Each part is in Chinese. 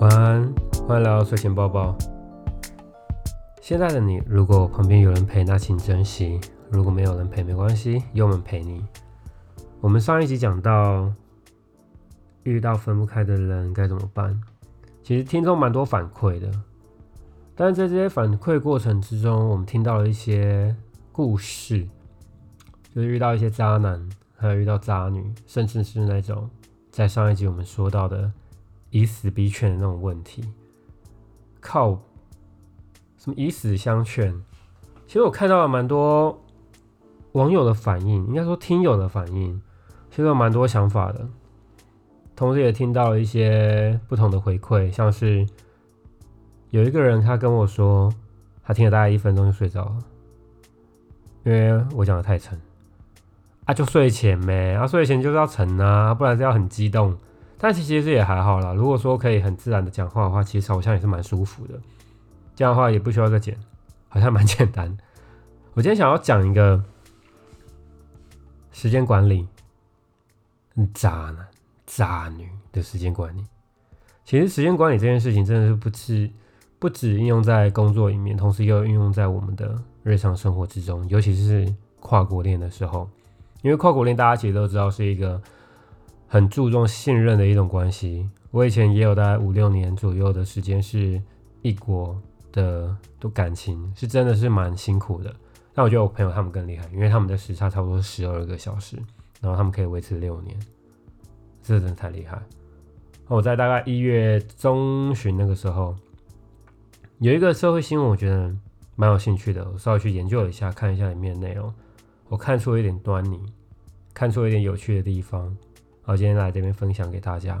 晚安，欢迎来到睡前抱抱。现在的你，如果旁边有人陪，那请珍惜；如果没有人陪，没关系，有我们陪你。我们上一集讲到，遇到分不开的人该怎么办？其实听众蛮多反馈的，但是在这些反馈过程之中，我们听到了一些故事，就是遇到一些渣男，还有遇到渣女，甚至是那种在上一集我们说到的。以死逼劝的那种问题，靠什么以死相劝？其实我看到了蛮多网友的反应，应该说听友的反应，其实有蛮多想法的。同时也听到了一些不同的回馈，像是有一个人他跟我说，他听了大概一分钟就睡着了，因为我讲的太沉啊，就睡前呗，啊睡前就是要沉啊，不然是要很激动。但其实也还好啦。如果说可以很自然的讲话的话，其实好像也是蛮舒服的。这样的话也不需要再剪，好像蛮简单。我今天想要讲一个时间管理，渣男渣女的时间管理。其实时间管理这件事情真的是不止不止应用在工作里面，同时又应用在我们的日常生活之中，尤其是跨国恋的时候。因为跨国恋大家其实都知道是一个。很注重信任的一种关系。我以前也有大概五六年左右的时间是异国的的感情，是真的是蛮辛苦的。但我觉得我朋友他们更厉害，因为他们的时差差不多十二个小时，然后他们可以维持六年，这真的太厉害。我在大概一月中旬那个时候，有一个社会新闻，我觉得蛮有兴趣的，我稍微去研究一下，看一下里面的内容，我看出了一点端倪，看出了一点有趣的地方。我今天来这边分享给大家。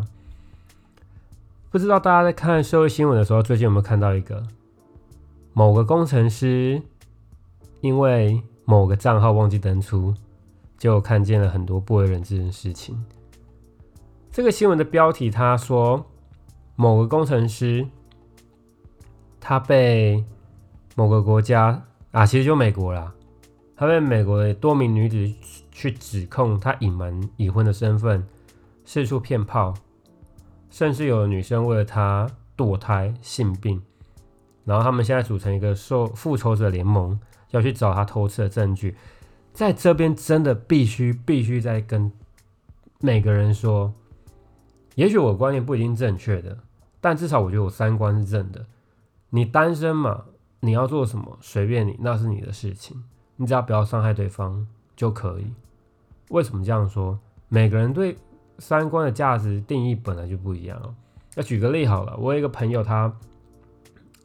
不知道大家在看社会新闻的时候，最近有没有看到一个某个工程师因为某个账号忘记登出，就看见了很多不为人知的事情。这个新闻的标题他说，某个工程师他被某个国家啊，其实就美国啦，他被美国的多名女子去指控他隐瞒已婚的身份。四处骗炮，甚至有女生为了他堕胎、性病，然后他们现在组成一个受复仇者联盟，要去找他偷吃的证据。在这边真的必须必须在跟每个人说，也许我观念不一定正确的，但至少我觉得我三观是正的。你单身嘛，你要做什么随便你，那是你的事情，你只要不要伤害对方就可以。为什么这样说？每个人对。三观的价值定义本来就不一样。那举个例好了，我有一个朋友，他，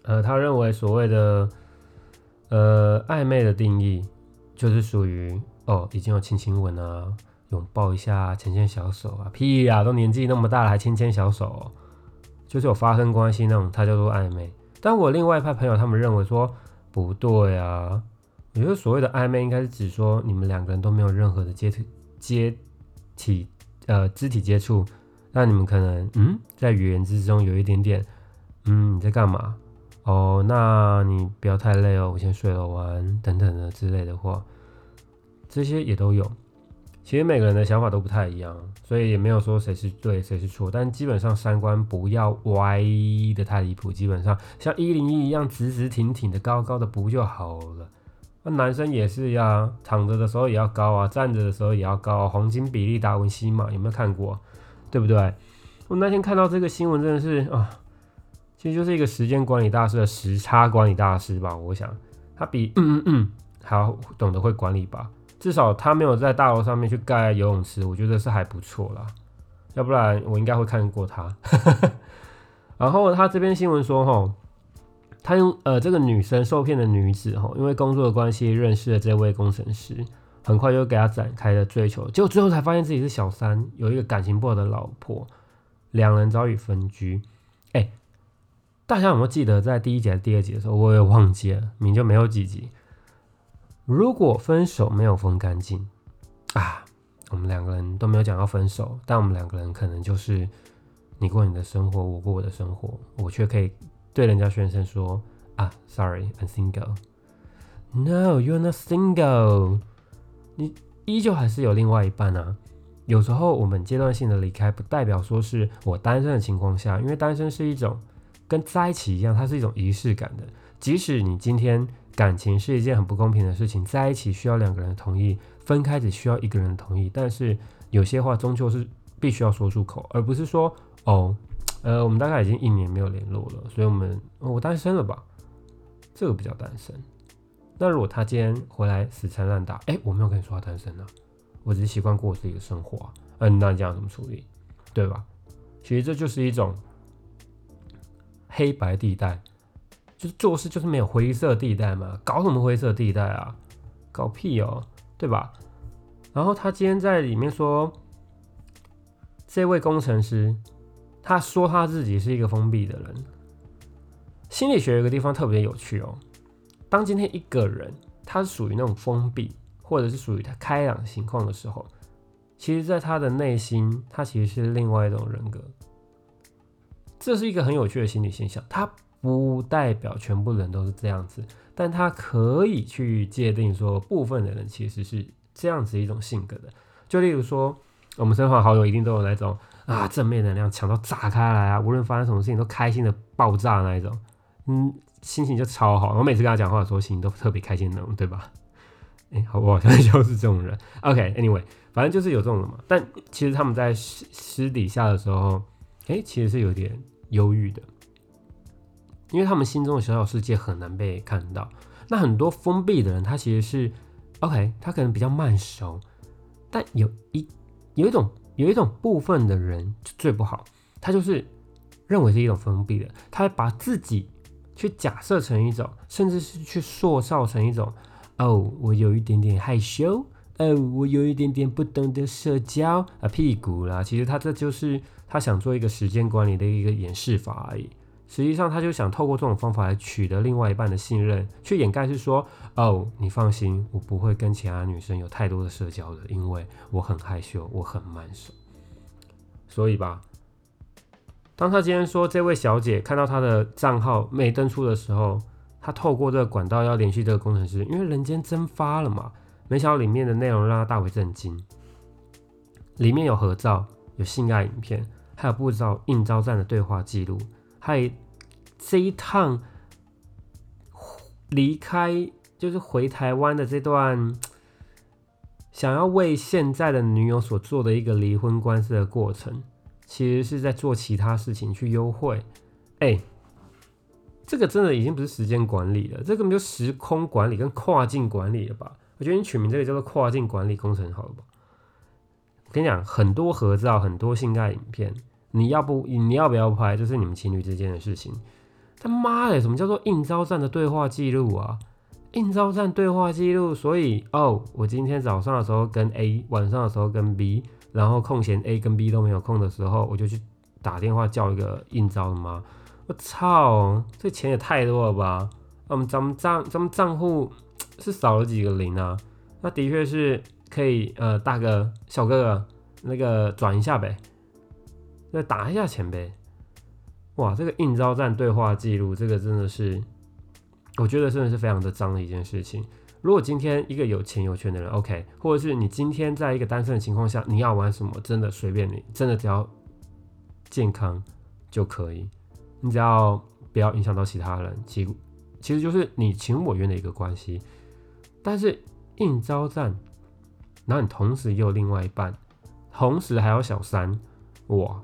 呃，他认为所谓的，呃，暧昧的定义就是属于哦，已经有亲亲吻啊，拥抱一下，牵牵小手啊，屁呀，都年纪那么大了还牵牵小手，就是有发生关系那种，他叫做暧昧。但我另外一派朋友他们认为说不对啊，我觉得所谓的暧昧应该是指说你们两个人都没有任何的接体接体。呃，肢体接触，那你们可能嗯，在语言之中有一点点，嗯，你在干嘛？哦，那你不要太累哦，我先睡了，晚安等等的之类的话，这些也都有。其实每个人的想法都不太一样，所以也没有说谁是对谁是错，但基本上三观不要歪的太离谱，基本上像一零一一样直直挺挺的高高的不就好了。那男生也是呀，躺着的时候也要高啊，站着的时候也要高啊，黄金比例达文西嘛，有没有看过？对不对？我那天看到这个新闻，真的是啊，其实就是一个时间管理大师的时差管理大师吧。我想他比嗯嗯嗯还要懂得会管理吧，至少他没有在大楼上面去盖游泳池，我觉得是还不错啦。要不然我应该会看过他。然后他这边新闻说，哈。他用呃这个女生受骗的女子哈，因为工作的关系认识了这位工程师，很快就给他展开了追求，结果最后才发现自己是小三，有一个感情不好的老婆，两人早已分居。哎，大家有没有记得在第一集还是第二集的时候，我也忘记了，名就没有几集。如果分手没有分干净啊，我们两个人都没有讲要分手，但我们两个人可能就是你过你的生活，我过我的生活，我却可以。对人家宣称说啊，Sorry，I'm single。No，you're not single。你依旧还是有另外一半啊。有时候我们阶段性的离开，不代表说是我单身的情况下，因为单身是一种跟在一起一样，它是一种仪式感的。即使你今天感情是一件很不公平的事情，在一起需要两个人的同意，分开只需要一个人的同意，但是有些话终究是必须要说出口，而不是说哦，呃，我们大概已经一年没有联络了，所以我们我单身了吧，这个比较单身。那如果他今天回来死缠烂打，哎，我没有跟你说他单身啊，我只是习惯过我自己的生活，嗯，那你这样怎么处理，对吧？其实这就是一种黑白地带，就是做事就是没有灰色地带嘛，搞什么灰色地带啊？搞屁哦，对吧？然后他今天在里面说，这位工程师，他说他自己是一个封闭的人，心理学有个地方特别有趣哦。当今天一个人他是属于那种封闭，或者是属于他开朗情况的时候，其实，在他的内心，他其实是另外一种人格。这是一个很有趣的心理现象。它不代表全部人都是这样子，但他可以去界定说，部分的人其实是这样子一种性格的。就例如说，我们身旁好友一定都有那种啊，正面能量强到炸开来啊，无论发生什么事情都开心的爆炸那一种，嗯。心情就超好，我每次跟他讲话的时候，心情都特别开心那种，对吧？哎，好，我好像 就是这种人。OK，Anyway，反正就是有这种人嘛。但其实他们在私私底下的时候，哎，其实是有点忧郁的，因为他们心中的小小世界很难被看到。那很多封闭的人，他其实是 OK，他可能比较慢熟，但有一有一种有一种部分的人最不好，他就是认为是一种封闭的，他把自己。去假设成一种，甚至是去塑造成一种，哦，我有一点点害羞，哦，我有一点点不懂得社交啊，屁股啦。其实他这就是他想做一个时间管理的一个演示法而已。实际上，他就想透过这种方法来取得另外一半的信任，去掩盖是说，哦，你放心，我不会跟其他女生有太多的社交的，因为我很害羞，我很慢熟。所以吧。当他今天说这位小姐看到他的账号没登出的时候，他透过这个管道要联系这个工程师，因为人间蒸发了嘛。没想到里面的内容让他大为震惊，里面有合照、有性爱影片，还有不知道应招站的对话记录，还这一趟离开就是回台湾的这段 想要为现在的女友所做的一个离婚官司的过程。其实是在做其他事情去优惠，哎，这个真的已经不是时间管理了，这个就时空管理跟跨境管理了吧？我觉得你取名这个叫做跨境管理工程好了吧？我跟你讲，很多合照，很多性爱影片，你要不你要不要拍，这是你们情侣之间的事情。他妈的，什么叫做应招站的对话记录啊？应招站对话记录，所以哦，我今天早上的时候跟 A，晚上的时候跟 B。然后空闲 A 跟 B 都没有空的时候，我就去打电话叫一个应招的妈。我操，这钱也太多了吧？我们咱们账咱们账户是少了几个零啊？那的确是可以呃，大哥小哥哥那个转一下呗，再打一下钱呗。哇，这个应招站对话记录，这个真的是，我觉得真的是非常的脏的一件事情。如果今天一个有钱有权的人，OK，或者是你今天在一个单身的情况下，你要玩什么，真的随便你，真的只要健康就可以，你只要不要影响到其他人，其其实就是你情我愿的一个关系。但是应招站，然后你同时又有另外一半，同时还有小三，哇，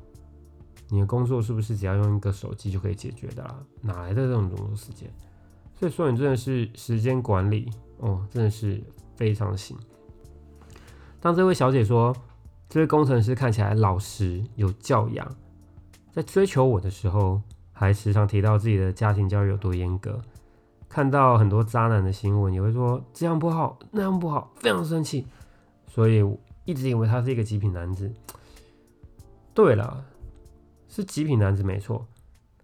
你的工作是不是只要用一个手机就可以解决的啦？哪来的这种多时间？所以说你真的是时间管理。哦，真的是非常行。当这位小姐说，这位工程师看起来老实有教养，在追求我的时候，还时常提到自己的家庭教育有多严格。看到很多渣男的新闻，也会说这样不好，那样不好，非常生气。所以一直以为他是一个极品男子。对了，是极品男子没错。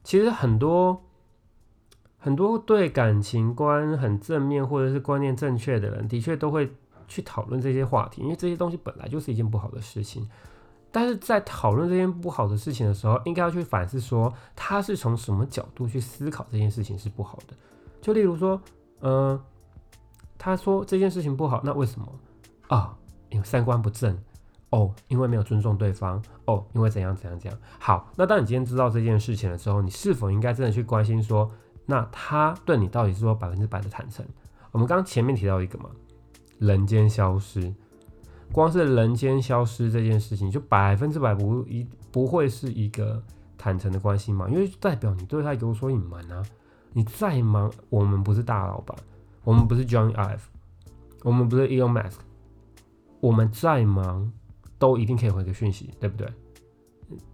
其实很多。很多对感情观很正面或者是观念正确的人，的确都会去讨论这些话题，因为这些东西本来就是一件不好的事情。但是在讨论这件不好的事情的时候，应该要去反思说，他是从什么角度去思考这件事情是不好的。就例如说，嗯，他说这件事情不好，那为什么啊？因为三观不正哦，因为没有尊重对方。哦，因为怎样怎样怎样。好，那当你今天知道这件事情的时候，你是否应该真的去关心说，那他对你到底是说百分之百的坦诚？我们刚刚前面提到一个嘛，人间消失，光是人间消失这件事情，就百分之百不一不会是一个坦诚的关系嘛？因为代表你对他有所隐瞒啊。你再忙，我们不是大老板，我们不是 John Ive，我们不是 Elon Musk，我们再忙。都一定可以回个讯息，对不对？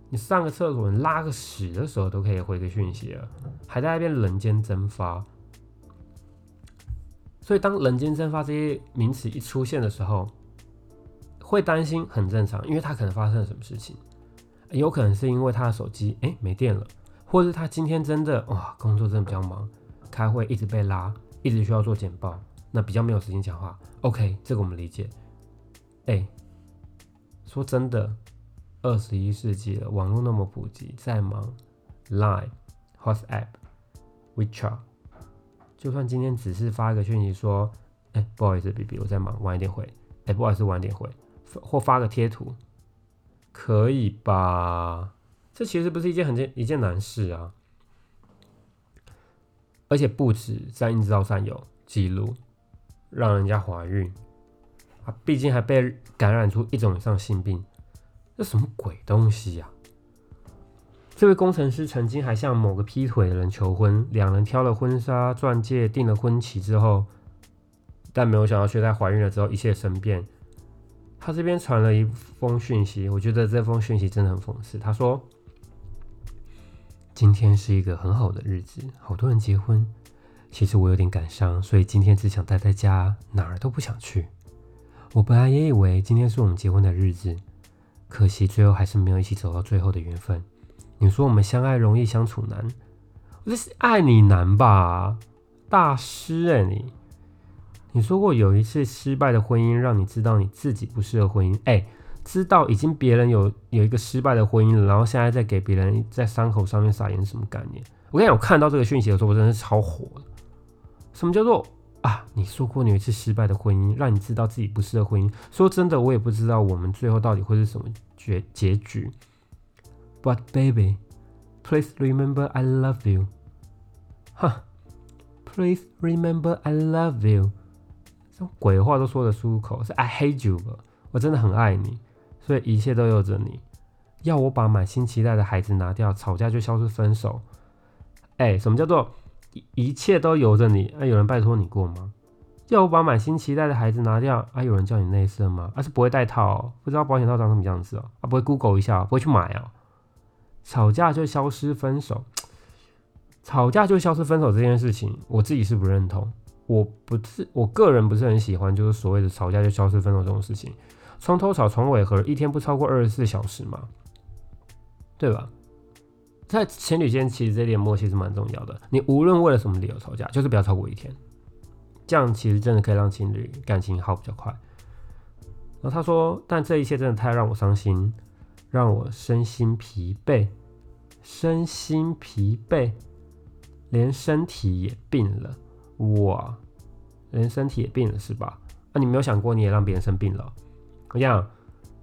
你上个厕所，你拉个屎的时候都可以回个讯息了，还在那边人间蒸发。所以当人间蒸发这些名词一出现的时候，会担心很正常，因为他可能发生了什么事情，有可能是因为他的手机哎没电了，或者是他今天真的哇工作真的比较忙，开会一直被拉，一直需要做简报，那比较没有时间讲话。OK，这个我们理解。哎。说真的，二十一世纪了，网络那么普及，再忙，Line、WhatsApp、WeChat，就算今天只是发一个讯息说，哎，不好意思，B B，我在忙，晚一点回。哎，不好意思，晚点回，或发个贴图，可以吧？这其实不是一件很件一件难事啊。而且不止在硬照上有记录，让人家怀孕。啊，毕竟还被感染出一种以上性病，这什么鬼东西呀？这位工程师曾经还向某个劈腿的人求婚，两人挑了婚纱钻戒，定了婚期之后，但没有想到却在怀孕了之后一切生变。他这边传了一封讯息，我觉得这封讯息真的很讽刺。他说：“今天是一个很好的日子，好多人结婚。其实我有点感伤，所以今天只想待在家，哪儿都不想去。”我本来也以为今天是我们结婚的日子，可惜最后还是没有一起走到最后的缘分。你说我们相爱容易相处难，我这是爱你难吧，大师哎你！你说过有一次失败的婚姻让你知道你自己不适合婚姻，哎，知道已经别人有有一个失败的婚姻了，然后现在再给别人在伤口上面撒盐，什么概念？我跟你讲，我看到这个讯息的时候，我真的是超火的。什么叫做？啊，你说过你有一次失败的婚姻，让你知道自己不适合婚姻。说真的，我也不知道我们最后到底会是什么结结局。But baby, please remember I love you. 哈，Please remember I love you. 这种鬼话都说得出口，是 I hate you 吧？我真的很爱你，所以一切都由着你。要我把满心期待的孩子拿掉，吵架就消失分手。哎，什么叫做？一切都由着你，啊，有人拜托你过吗？要我把满心期待的孩子拿掉，啊，有人叫你内射吗？啊，是不会戴套，哦不知道保险套长什么样子哦，啊，不会 Google 一下，不会去买啊。吵架就消失分手，吵架就消失分手这件事情，我自己是不认同。我不是我个人不是很喜欢，就是所谓的吵架就消失分手这种事情，床头吵床尾和，一天不超过二十四小时嘛，对吧？在情侣间，其实这点默契是蛮重要的。你无论为了什么理由吵架，就是不要超过一天，这样其实真的可以让情侣感情好比较快。然后他说：“但这一切真的太让我伤心，让我身心疲惫，身心疲惫，连身体也病了。哇，连身体也病了是吧？那你没有想过你也让别人生病了？我讲，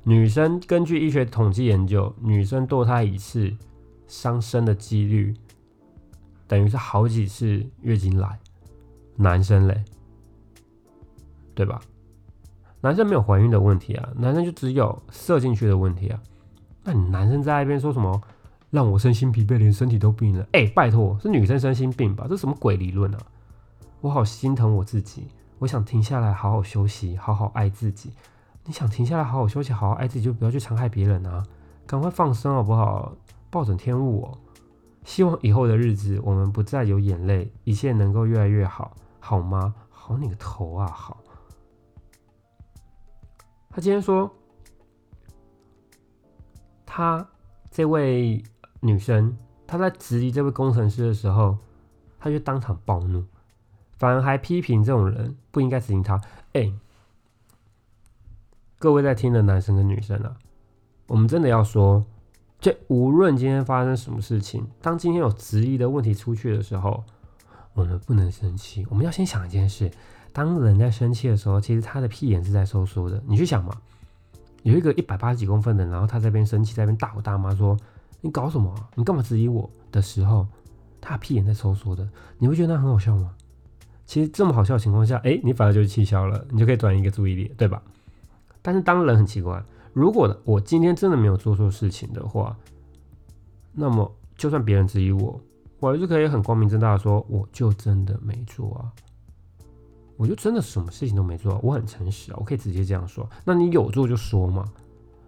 女生根据医学统计研究，女生堕胎一次。”伤身的几率等于是好几次月经来，男生嘞，对吧？男生没有怀孕的问题啊，男生就只有射进去的问题啊。那你男生在那边说什么，让我身心疲惫，连身体都病了？哎，拜托，是女生身心病吧？这什么鬼理论啊？我好心疼我自己，我想停下来好好休息，好好爱自己。你想停下来好好休息，好好爱自己，就不要去伤害别人啊！赶快放生好不好？暴殄天物哦！希望以后的日子我们不再有眼泪，一切能够越来越好，好吗？好你个头啊！好。他今天说，他这位女生，她在质疑这位工程师的时候，他就当场暴怒，反而还批评这种人不应该指引他。哎，各位在听的男生跟女生啊，我们真的要说。这无论今天发生什么事情，当今天有质疑的问题出去的时候，我们不能生气。我们要先想一件事：当人在生气的时候，其实他的屁眼是在收缩的。你去想嘛，有一个一百八十几公分的，然后他在边生气，在边大吼大骂说：“你搞什么？你干嘛质疑我？”的时候，他屁眼在收缩的，你会觉得那很好笑吗？其实这么好笑的情况下，哎，你反而就气消了，你就可以转移一个注意力，对吧？但是当人很奇怪，如果我今天真的没有做错事情的话，那么就算别人质疑我，我还是可以很光明正大的说，我就真的没做啊。我就真的什么事情都没做，我很诚实啊，我可以直接这样说。那你有做就说嘛，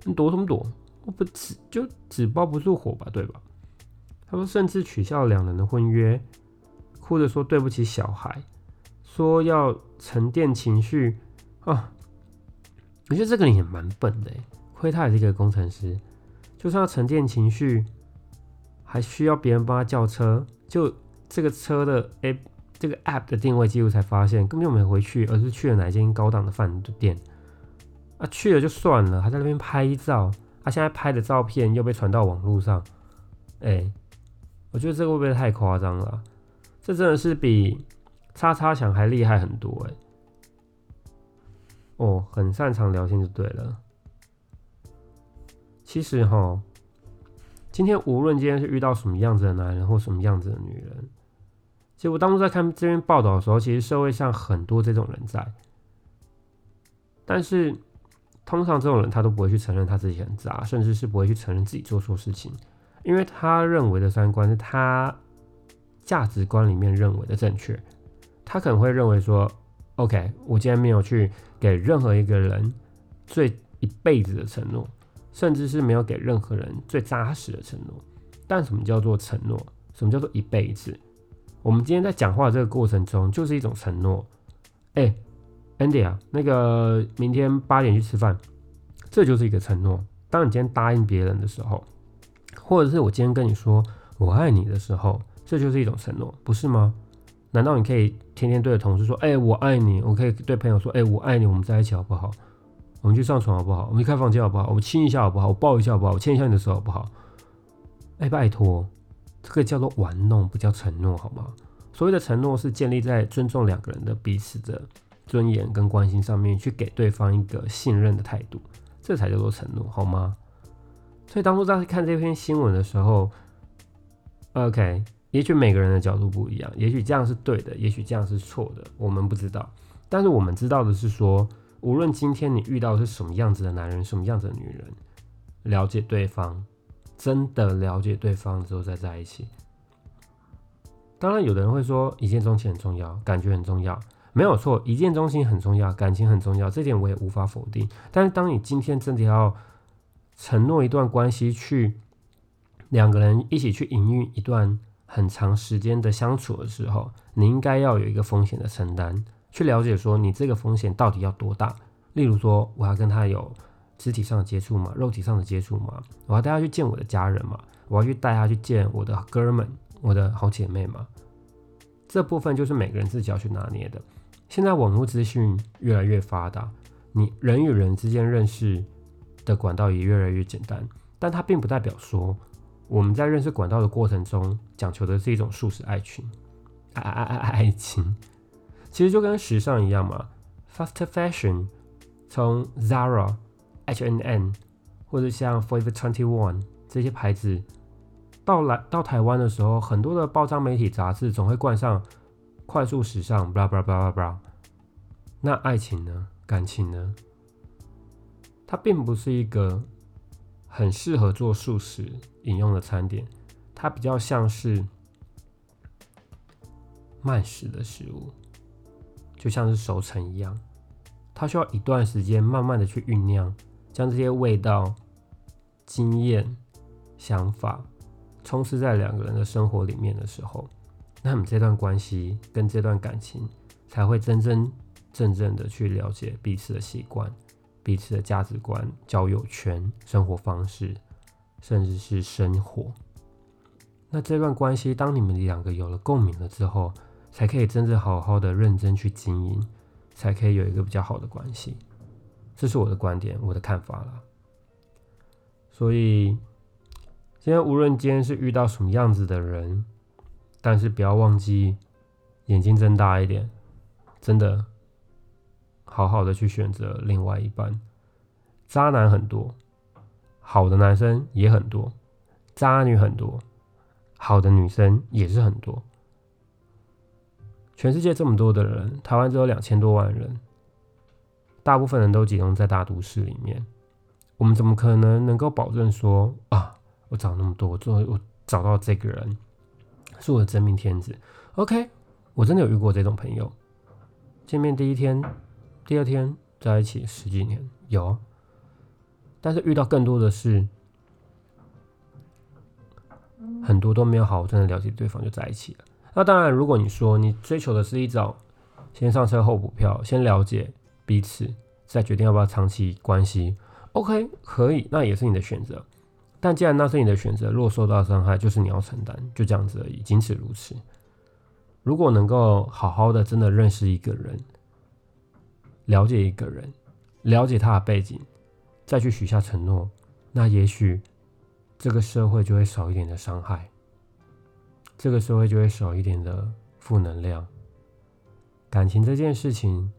你躲什么躲？我不只就纸包不住火吧，对吧？他说，甚至取消两人的婚约，哭着说对不起小孩，说要沉淀情绪啊。我觉得这个人也蛮笨的，亏他也是一个工程师，就算要沉淀情绪，还需要别人帮他叫车，就这个车的 A。这个 app 的定位记录才发现，根本就没回去，而是去了哪间高档的饭店。啊，去了就算了，还在那边拍照。他现在拍的照片又被传到网络上，哎，我觉得这个会不会太夸张了？这真的是比叉叉想还厉害很多哎。哦，很擅长聊天就对了。其实哈，今天无论今天是遇到什么样子的男人或什么样子的女人。其实我当初在看这篇报道的时候，其实社会上很多这种人在，但是通常这种人他都不会去承认他自己很渣，甚至是不会去承认自己做错事情，因为他认为的三观是他价值观里面认为的正确。他可能会认为说：“OK，我今天没有去给任何一个人最一辈子的承诺，甚至是没有给任何人最扎实的承诺。”但什么叫做承诺？什么叫做一辈子？我们今天在讲话这个过程中，就是一种承诺。哎，Andy 啊，那个明天八点去吃饭，这就是一个承诺。当你今天答应别人的时候，或者是我今天跟你说我爱你的时候，这就是一种承诺，不是吗？难道你可以天天对着同事说，哎，我爱你？我可以对朋友说，哎，我爱你，我们在一起好不好？我们去上床好不好？我们去开房间好不好？我们亲一下好不好？我抱一下好不好？我牵一下你的手好不好？哎，拜托。这个叫做玩弄，不叫承诺，好吗？所谓的承诺是建立在尊重两个人的彼此的尊严跟关心上面，去给对方一个信任的态度，这才叫做承诺，好吗？所以当初在看这篇新闻的时候，OK，也许每个人的角度不一样，也许这样是对的，也许这样是错的，我们不知道。但是我们知道的是说，无论今天你遇到是什么样子的男人，什么样子的女人，了解对方。真的了解对方之后再在一起。当然，有的人会说一见钟情很重要，感觉很重要，没有错，一见钟情很重要，感情很重要，这点我也无法否定。但是，当你今天真的要承诺一段关系，去两个人一起去营运一段很长时间的相处的时候，你应该要有一个风险的承担，去了解说你这个风险到底要多大。例如说，我要跟他有。肢体上的接触嘛，肉体上的接触嘛，我要带他去见我的家人嘛，我要去带他去见我的哥们、我的好姐妹嘛。这部分就是每个人自己要去拿捏的。现在网络资讯越来越发达，你人与人之间认识的管道也越来越简单，但它并不代表说我们在认识管道的过程中讲求的是一种素食爱情、爱爱爱爱情。其实就跟时尚一样嘛，fast fashion 从 Zara。H&M 或者像 Forever Twenty One 这些牌子，到来到台湾的时候，很多的报章媒体杂志总会冠上快速时尚，blah blah blah blah blah。那爱情呢？感情呢？它并不是一个很适合做素食饮用的餐点，它比较像是慢食的食物，就像是熟成一样，它需要一段时间慢慢的去酝酿。将这些味道、经验、想法充斥在两个人的生活里面的时候，那么这段关系跟这段感情才会真真正正的去了解彼此的习惯、彼此的价值观、交友圈、生活方式，甚至是生活。那这段关系，当你们两个有了共鸣了之后，才可以真正好好的认真去经营，才可以有一个比较好的关系。这是我的观点，我的看法了。所以，今天无论今天是遇到什么样子的人，但是不要忘记眼睛睁大一点，真的好好的去选择另外一半。渣男很多，好的男生也很多，渣女很多，好的女生也是很多。全世界这么多的人，台湾只有两千多万人，大部分人都集中在大都市里面。我们怎么可能能够保证说啊，我找那么多，我最后我找到这个人是我的真命天子？OK，我真的有遇过这种朋友，见面第一天、第二天在一起十几年有，但是遇到更多的是很多都没有好好真的了解对方就在一起了。那当然，如果你说你追求的是一种先上车后补票，先了解彼此，再决定要不要长期关系，OK，可以，那也是你的选择。但既然那是你的选择，若受到伤害，就是你要承担，就这样子而已，仅此如此。如果能够好好的真的认识一个人，了解一个人，了解他的背景，再去许下承诺，那也许这个社会就会少一点的伤害。这个社会就会少一点的负能量。感情这件事情，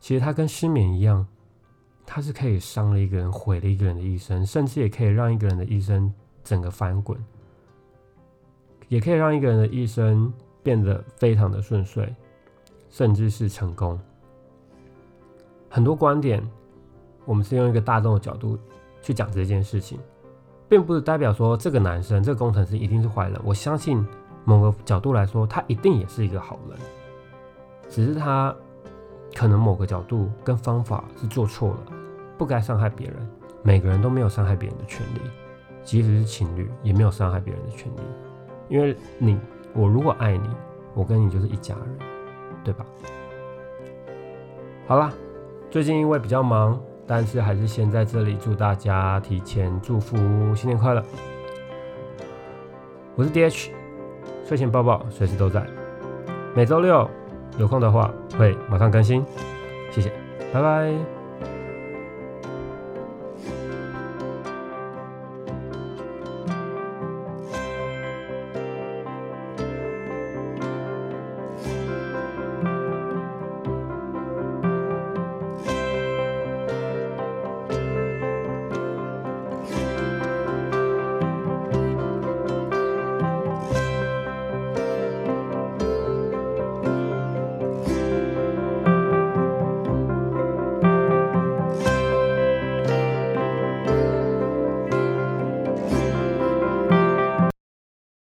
其实它跟失眠一样，它是可以伤了一个人、毁了一个人的一生，甚至也可以让一个人的一生整个翻滚，也可以让一个人的一生变得非常的顺遂，甚至是成功。很多观点，我们是用一个大众的角度去讲这件事情，并不是代表说这个男生、这个工程师一定是坏人。我相信。某个角度来说，他一定也是一个好人，只是他可能某个角度跟方法是做错了，不该伤害别人。每个人都没有伤害别人的权利，即使是情侣，也没有伤害别人的权利。因为你，我如果爱你，我跟你就是一家人，对吧？好啦，最近因为比较忙，但是还是先在这里祝大家提前祝福新年快乐。我是 D H。睡前抱抱随时都在，每周六有空的话会马上更新，谢谢，拜拜。